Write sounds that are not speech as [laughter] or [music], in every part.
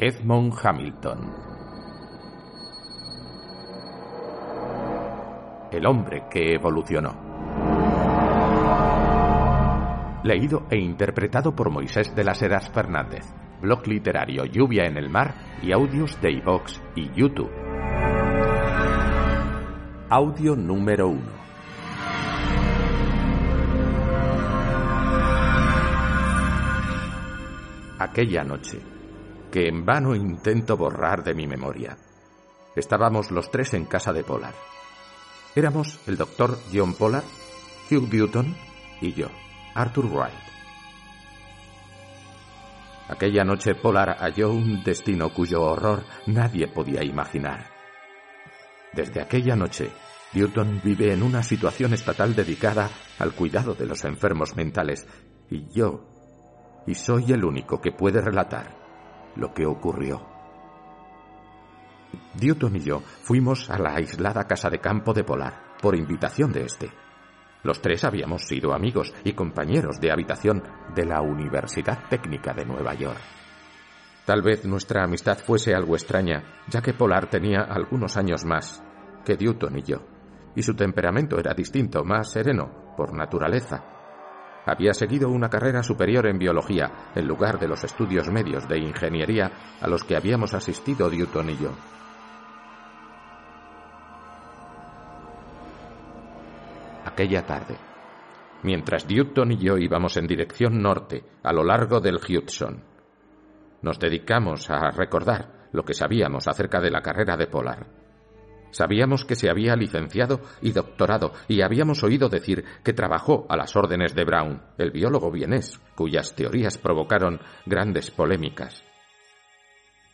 Edmond Hamilton. El hombre que evolucionó. Leído e interpretado por Moisés de las Heras Fernández. Blog literario Lluvia en el Mar y audios de iVox y YouTube. Audio número 1. Aquella noche, que en vano intento borrar de mi memoria. Estábamos los tres en casa de Pollard. Éramos el doctor John Pollard, Hugh Newton y yo, Arthur Wright. Aquella noche Pollard halló un destino cuyo horror nadie podía imaginar. Desde aquella noche, Newton vive en una situación estatal dedicada al cuidado de los enfermos mentales y yo, y soy el único que puede relatar lo que ocurrió. Newton y yo fuimos a la aislada casa de campo de Polar por invitación de este. Los tres habíamos sido amigos y compañeros de habitación de la Universidad Técnica de Nueva York. Tal vez nuestra amistad fuese algo extraña, ya que Polar tenía algunos años más que Newton y yo, y su temperamento era distinto, más sereno, por naturaleza. Había seguido una carrera superior en biología, en lugar de los estudios medios de ingeniería a los que habíamos asistido Newton y yo. Aquella tarde, mientras Newton y yo íbamos en dirección norte a lo largo del Hudson, nos dedicamos a recordar lo que sabíamos acerca de la carrera de Polar. Sabíamos que se había licenciado y doctorado y habíamos oído decir que trabajó a las órdenes de Brown, el biólogo vienés, cuyas teorías provocaron grandes polémicas.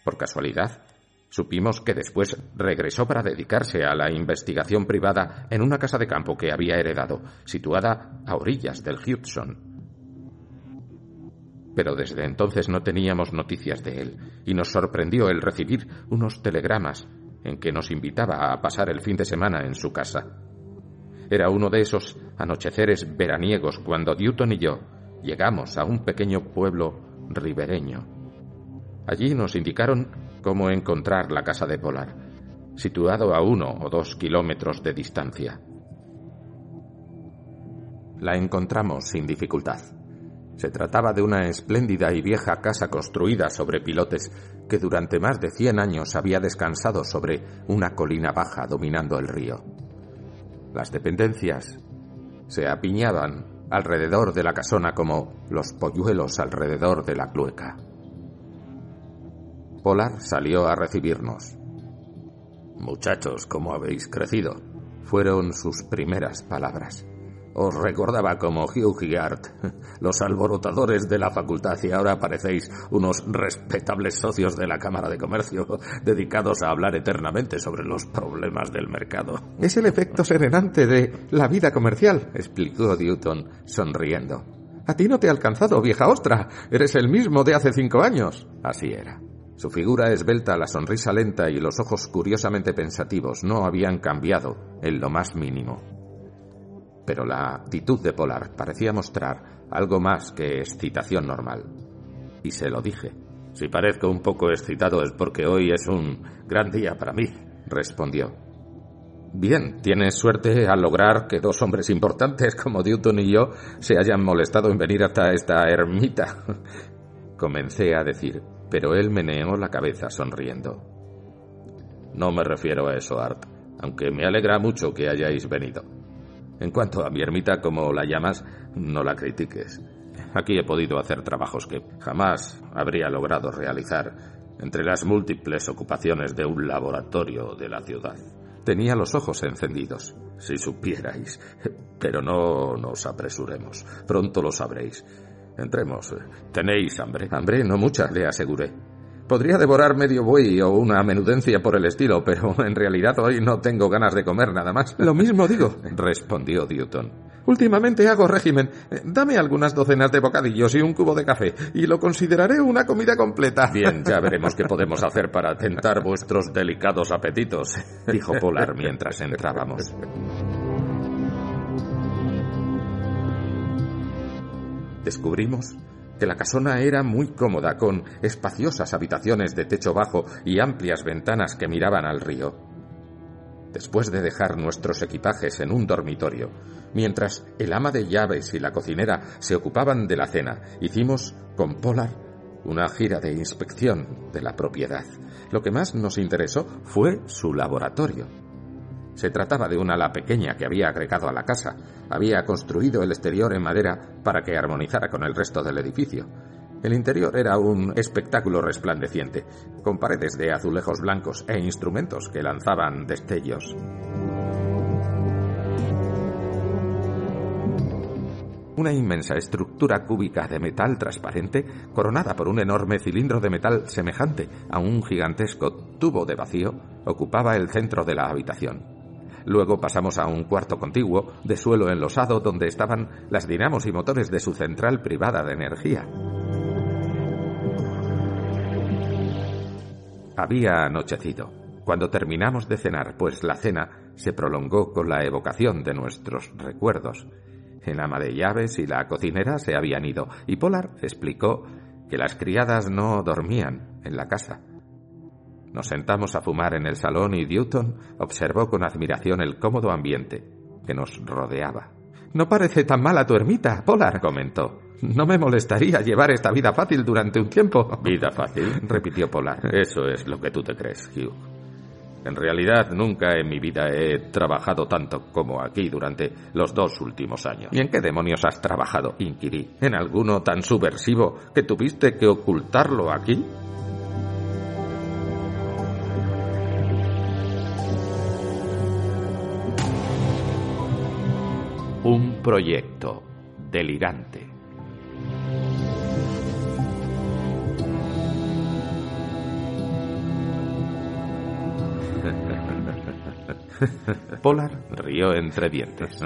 Por casualidad, supimos que después regresó para dedicarse a la investigación privada en una casa de campo que había heredado, situada a orillas del Hudson. Pero desde entonces no teníamos noticias de él y nos sorprendió el recibir unos telegramas en que nos invitaba a pasar el fin de semana en su casa. Era uno de esos anocheceres veraniegos cuando Newton y yo llegamos a un pequeño pueblo ribereño. Allí nos indicaron cómo encontrar la casa de Polar, situado a uno o dos kilómetros de distancia. La encontramos sin dificultad. Se trataba de una espléndida y vieja casa construida sobre pilotes que durante más de cien años había descansado sobre una colina baja dominando el río. Las dependencias se apiñaban alrededor de la casona como los polluelos alrededor de la clueca. Polar salió a recibirnos. Muchachos, ¿cómo habéis crecido? Fueron sus primeras palabras. Os recordaba como Hugh y Art, los alborotadores de la facultad, y ahora parecéis unos respetables socios de la Cámara de Comercio, dedicados a hablar eternamente sobre los problemas del mercado. Es el efecto serenante de la vida comercial, explicó Newton, sonriendo. A ti no te ha alcanzado, vieja ostra. Eres el mismo de hace cinco años. Así era. Su figura esbelta, la sonrisa lenta y los ojos curiosamente pensativos no habían cambiado en lo más mínimo pero la actitud de Polar parecía mostrar algo más que excitación normal. Y se lo dije. Si parezco un poco excitado es porque hoy es un gran día para mí, respondió. Bien, tienes suerte al lograr que dos hombres importantes como Newton y yo se hayan molestado en venir hasta esta ermita. [laughs] Comencé a decir, pero él meneó la cabeza sonriendo. No me refiero a eso, Art, aunque me alegra mucho que hayáis venido. En cuanto a mi ermita, como la llamas, no la critiques. Aquí he podido hacer trabajos que jamás habría logrado realizar entre las múltiples ocupaciones de un laboratorio de la ciudad. Tenía los ojos encendidos, si supierais. Pero no nos apresuremos. Pronto lo sabréis. Entremos. ¿Tenéis hambre? Hambre, no mucha, le aseguré. Podría devorar medio buey o una menudencia por el estilo, pero [laughs] en realidad hoy no tengo ganas de comer nada más. Lo mismo digo, [laughs] respondió Newton. Últimamente hago régimen. Dame algunas docenas de bocadillos y un cubo de café, y lo consideraré una comida completa. Bien, ya [laughs] veremos qué podemos hacer para tentar vuestros delicados apetitos, dijo Polar mientras entrábamos. Descubrimos que la casona era muy cómoda, con espaciosas habitaciones de techo bajo y amplias ventanas que miraban al río. Después de dejar nuestros equipajes en un dormitorio, mientras el ama de llaves y la cocinera se ocupaban de la cena, hicimos con Polar una gira de inspección de la propiedad. Lo que más nos interesó fue su laboratorio. Se trataba de una ala pequeña que había agregado a la casa. Había construido el exterior en madera para que armonizara con el resto del edificio. El interior era un espectáculo resplandeciente, con paredes de azulejos blancos e instrumentos que lanzaban destellos. Una inmensa estructura cúbica de metal transparente, coronada por un enorme cilindro de metal semejante a un gigantesco tubo de vacío, ocupaba el centro de la habitación. Luego pasamos a un cuarto contiguo, de suelo enlosado, donde estaban las dinamos y motores de su central privada de energía. Había anochecido. Cuando terminamos de cenar, pues la cena se prolongó con la evocación de nuestros recuerdos. El ama de llaves y la cocinera se habían ido, y Polar explicó que las criadas no dormían en la casa. Nos sentamos a fumar en el salón y Newton observó con admiración el cómodo ambiente que nos rodeaba. No parece tan mala tu ermita, Polar, comentó. No me molestaría llevar esta vida fácil durante un tiempo. ¿Vida fácil? [laughs] repitió Polar. Eso es lo que tú te crees, Hugh. En realidad nunca en mi vida he trabajado tanto como aquí durante los dos últimos años. ¿Y en qué demonios has trabajado? inquirí. ¿En alguno tan subversivo que tuviste que ocultarlo aquí? Un proyecto delirante. [laughs] Polar rió entre dientes.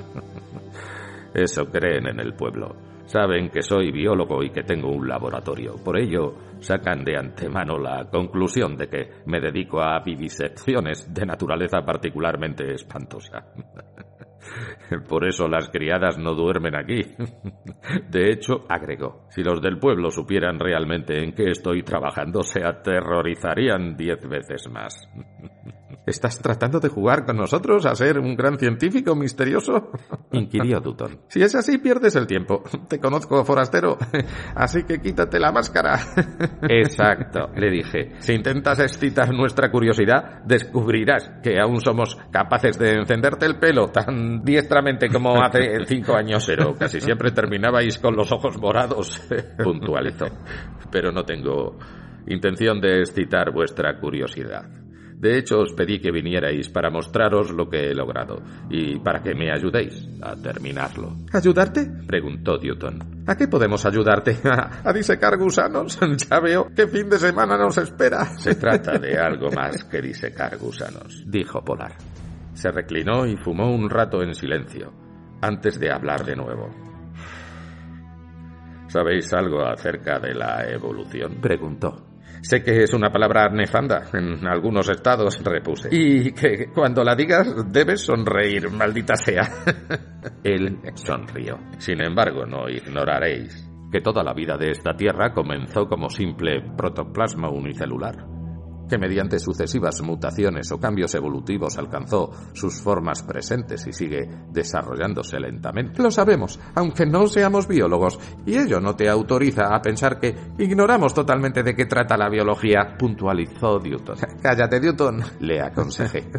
Eso creen en el pueblo. Saben que soy biólogo y que tengo un laboratorio. Por ello, sacan de antemano la conclusión de que me dedico a vivisecciones de naturaleza particularmente espantosa. [laughs] [laughs] Por eso las criadas no duermen aquí. [laughs] De hecho, agregó, si los del pueblo supieran realmente en qué estoy trabajando, se aterrorizarían diez veces más. [laughs] ¿Estás tratando de jugar con nosotros a ser un gran científico misterioso? [laughs] inquirió Dutton. Si es así, pierdes el tiempo. Te conozco, forastero. [laughs] Así que quítate la máscara. [laughs] Exacto, le dije. Si intentas excitar nuestra curiosidad, descubrirás que aún somos capaces de encenderte el pelo tan diestramente como hace cinco años. Pero casi siempre terminabais con los ojos morados, puntualizó. Pero no tengo intención de excitar vuestra curiosidad. De hecho, os pedí que vinierais para mostraros lo que he logrado y para que me ayudéis a terminarlo. ¿Ayudarte? preguntó Newton. ¿A qué podemos ayudarte? [laughs] ¿A, disecar gusanos? [laughs] Ya veo qué fin de semana nos espera. Se trata de [laughs] algo más que disecar gusanos, dijo Polar. Se reclinó y fumó un rato en silencio, antes de hablar de nuevo. [sighs] ¿Sabéis algo acerca de la evolución? preguntó. Sé que es una palabra nefanda en algunos estados, repuse. Y que cuando la digas debes sonreír, maldita sea. [laughs] Él sonrió. Sin embargo, no ignoraréis que toda la vida de esta Tierra comenzó como simple protoplasma unicelular que mediante sucesivas mutaciones o cambios evolutivos alcanzó sus formas presentes y sigue desarrollándose lentamente. Lo sabemos, aunque no seamos biólogos, y ello no te autoriza a pensar que ignoramos totalmente de qué trata la biología, puntualizó Newton. [laughs] Cállate, Newton, le aconsejé. [laughs]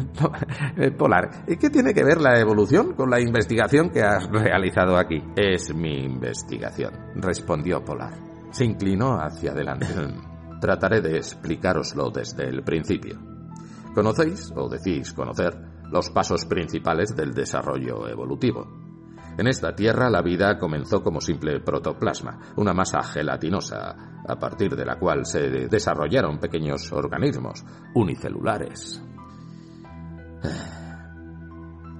Eh, Polar, ¿qué tiene que ver la evolución con la investigación que has realizado aquí? Es mi investigación, respondió Polar. Se inclinó hacia adelante. [laughs] Trataré de explicároslo desde el principio. Conocéis, o decís conocer, los pasos principales del desarrollo evolutivo. En esta Tierra la vida comenzó como simple protoplasma, una masa gelatinosa, a partir de la cual se desarrollaron pequeños organismos unicelulares.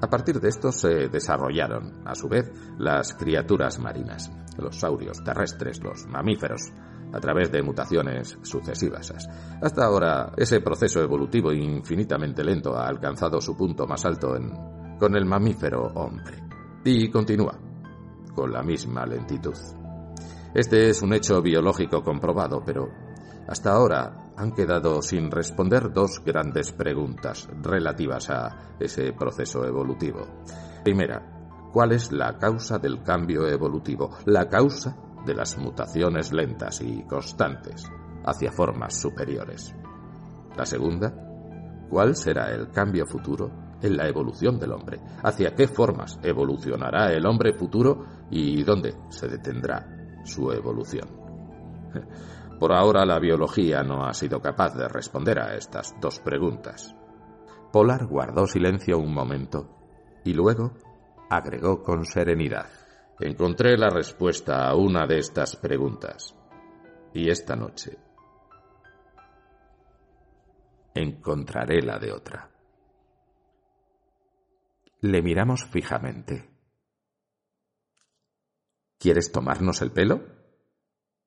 A partir de esto se desarrollaron, a su vez, las criaturas marinas, los saurios terrestres, los mamíferos, a través de mutaciones sucesivas. Hasta ahora, ese proceso evolutivo infinitamente lento ha alcanzado su punto más alto en, con el mamífero hombre. Y continúa, con la misma lentitud. Este es un hecho biológico comprobado, pero hasta ahora han quedado sin responder dos grandes preguntas relativas a ese proceso evolutivo. Primera, ¿cuál es la causa del cambio evolutivo? La causa de las mutaciones lentas y constantes hacia formas superiores. La segunda, ¿cuál será el cambio futuro en la evolución del hombre? ¿Hacia qué formas evolucionará el hombre futuro y dónde se detendrá su evolución? [laughs] Por ahora la biología no ha sido capaz de responder a estas dos preguntas. Polar guardó silencio un momento y luego agregó con serenidad. Encontré la respuesta a una de estas preguntas. Y esta noche encontraré la de otra. Le miramos fijamente. ¿Quieres tomarnos el pelo?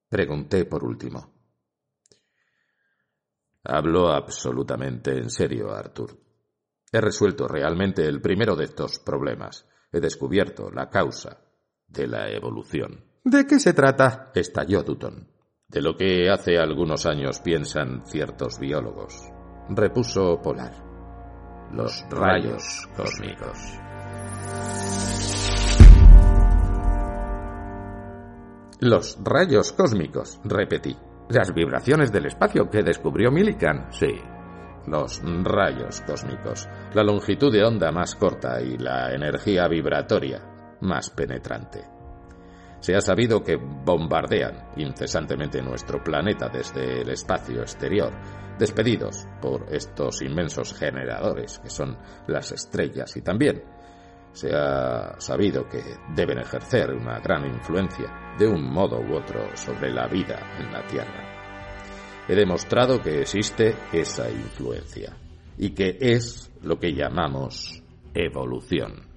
Pregunté por último. Hablo absolutamente en serio, Arthur. He resuelto realmente el primero de estos problemas. He descubierto la causa de la evolución. ¿De qué se trata? estalló Dutton. De lo que hace algunos años piensan ciertos biólogos repuso Polar. Los rayos cósmicos. Los rayos cósmicos, repetí. Las vibraciones del espacio que descubrió Millikan, sí. Los rayos cósmicos, la longitud de onda más corta y la energía vibratoria más penetrante. Se ha sabido que bombardean incesantemente nuestro planeta desde el espacio exterior despedidos por estos inmensos generadores que son las estrellas y también se ha sabido que deben ejercer una gran influencia de un modo u otro sobre la vida en la Tierra. He demostrado que existe esa influencia y que es lo que llamamos evolución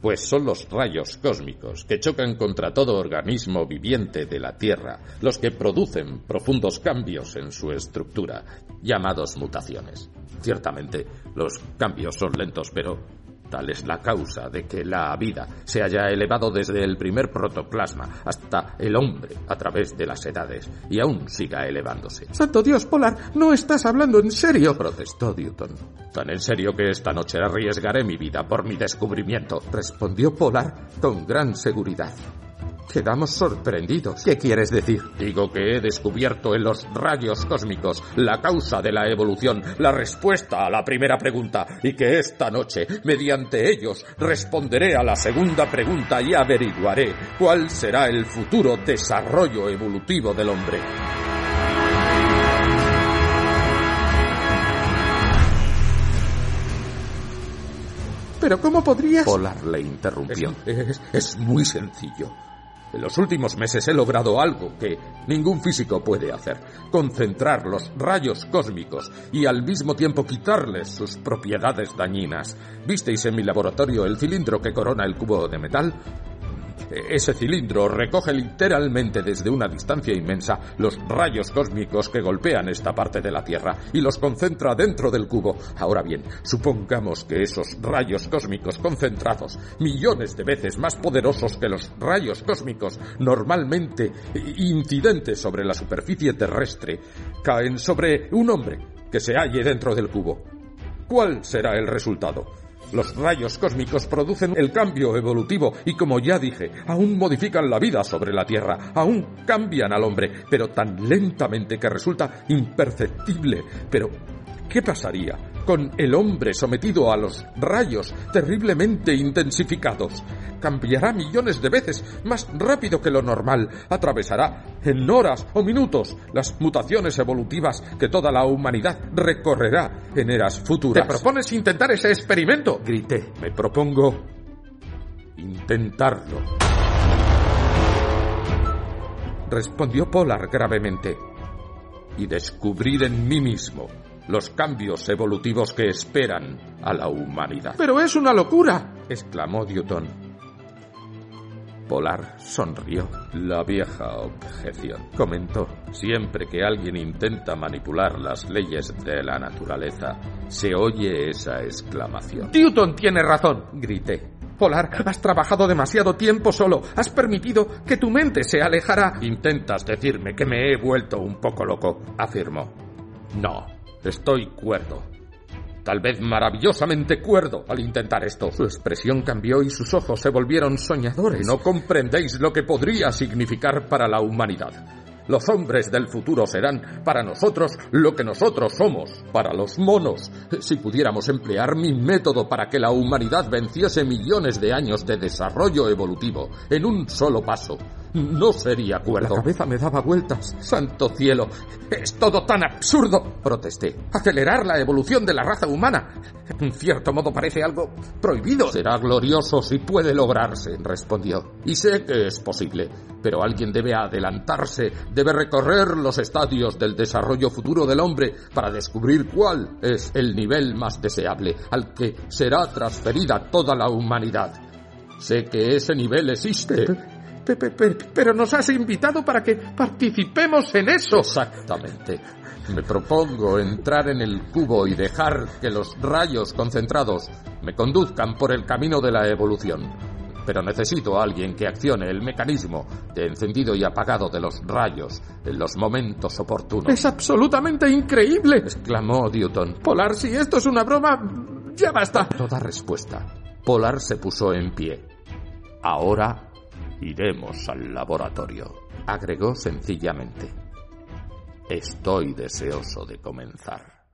pues son los rayos cósmicos que chocan contra todo organismo viviente de la Tierra los que producen profundos cambios en su estructura, llamados mutaciones. Ciertamente, los cambios son lentos, pero Tal es la causa de que la vida se haya elevado desde el primer protoplasma hasta el hombre a través de las edades y aún siga elevándose. Santo Dios, Polar, no estás hablando en serio, protestó Newton. Tan en serio que esta noche arriesgaré mi vida por mi descubrimiento, respondió Polar con gran seguridad. Quedamos sorprendidos. ¿Qué quieres decir? Digo que he descubierto en los rayos cósmicos la causa de la evolución, la respuesta a la primera pregunta, y que esta noche, mediante ellos, responderé a la segunda pregunta y averiguaré cuál será el futuro desarrollo evolutivo del hombre. Pero ¿cómo podrías...? Polar le interrumpió. es muy sencillo. En los últimos meses he logrado algo que ningún físico puede hacer. Concentrar los rayos cósmicos y al mismo tiempo quitarles sus propiedades dañinas. ¿Visteis en mi laboratorio el cilindro que corona el cubo de metal? Ese cilindro recoge literalmente desde una distancia inmensa los rayos cósmicos que golpean esta parte de la Tierra y los concentra dentro del cubo. Ahora bien, supongamos que esos rayos cósmicos concentrados, millones de veces más poderosos que los rayos cósmicos normalmente incidentes sobre la superficie terrestre, caen sobre un hombre que se halle dentro del cubo. ¿Cuál será el resultado? Los rayos cósmicos producen el cambio evolutivo y como ya dije, aún modifican la vida sobre la Tierra, aún cambian al hombre, pero tan lentamente que resulta imperceptible. Pero, ¿qué pasaría con el hombre sometido a los rayos terriblemente intensificados. Cambiará millones de veces más rápido que lo normal. Atravesará en horas o minutos las mutaciones evolutivas que toda la humanidad recorrerá en eras futuras. ¿Te propones intentar ese experimento? Grité. Me propongo intentarlo. Respondió Polar gravemente. Y descubrir en mí mismo los cambios evolutivos que esperan a la humanidad. Pero es una locura, exclamó Newton. Polar sonrió. La vieja objeción, comentó. Siempre que alguien intenta manipular las leyes de la naturaleza, se oye esa exclamación. Newton tiene razón, grité. Polar, has trabajado demasiado tiempo solo. Has permitido que tu mente se alejara. Intentas decirme que me he vuelto un poco loco, afirmó. No, estoy cuerdo. Tal vez maravillosamente cuerdo al intentar esto. Su expresión cambió y sus ojos se volvieron soñadores. No comprendéis lo que podría significar para la humanidad. Los hombres del futuro serán para nosotros lo que nosotros somos para los monos. Si pudiéramos emplear mi método para que la humanidad venciese millones de años de desarrollo evolutivo en un solo paso, no sería cuerdo. La cabeza me daba vueltas. Santo cielo, es todo tan absurdo, protesté. Acelerar la evolución de la raza humana. En cierto modo parece algo prohibido. Será glorioso si puede lograrse, respondió. Y sé que es posible, pero alguien debe adelantarse, debe recorrer los estadios del desarrollo futuro del hombre para descubrir cuál es el nivel más deseable al que será transferida toda la humanidad. Sé que ese nivel existe. Pero nos has invitado para que participemos en eso. Exactamente. Me propongo entrar en el cubo y dejar que los rayos concentrados me conduzcan por el camino de la evolución. Pero necesito a alguien que accione el mecanismo de encendido y apagado de los rayos en los momentos oportunos. Es absolutamente increíble, exclamó Newton. Polar, si esto es una broma, ya basta. Toda respuesta. Polar se puso en pie. Ahora iremos al laboratorio, agregó sencillamente. Estoy deseoso de comenzar.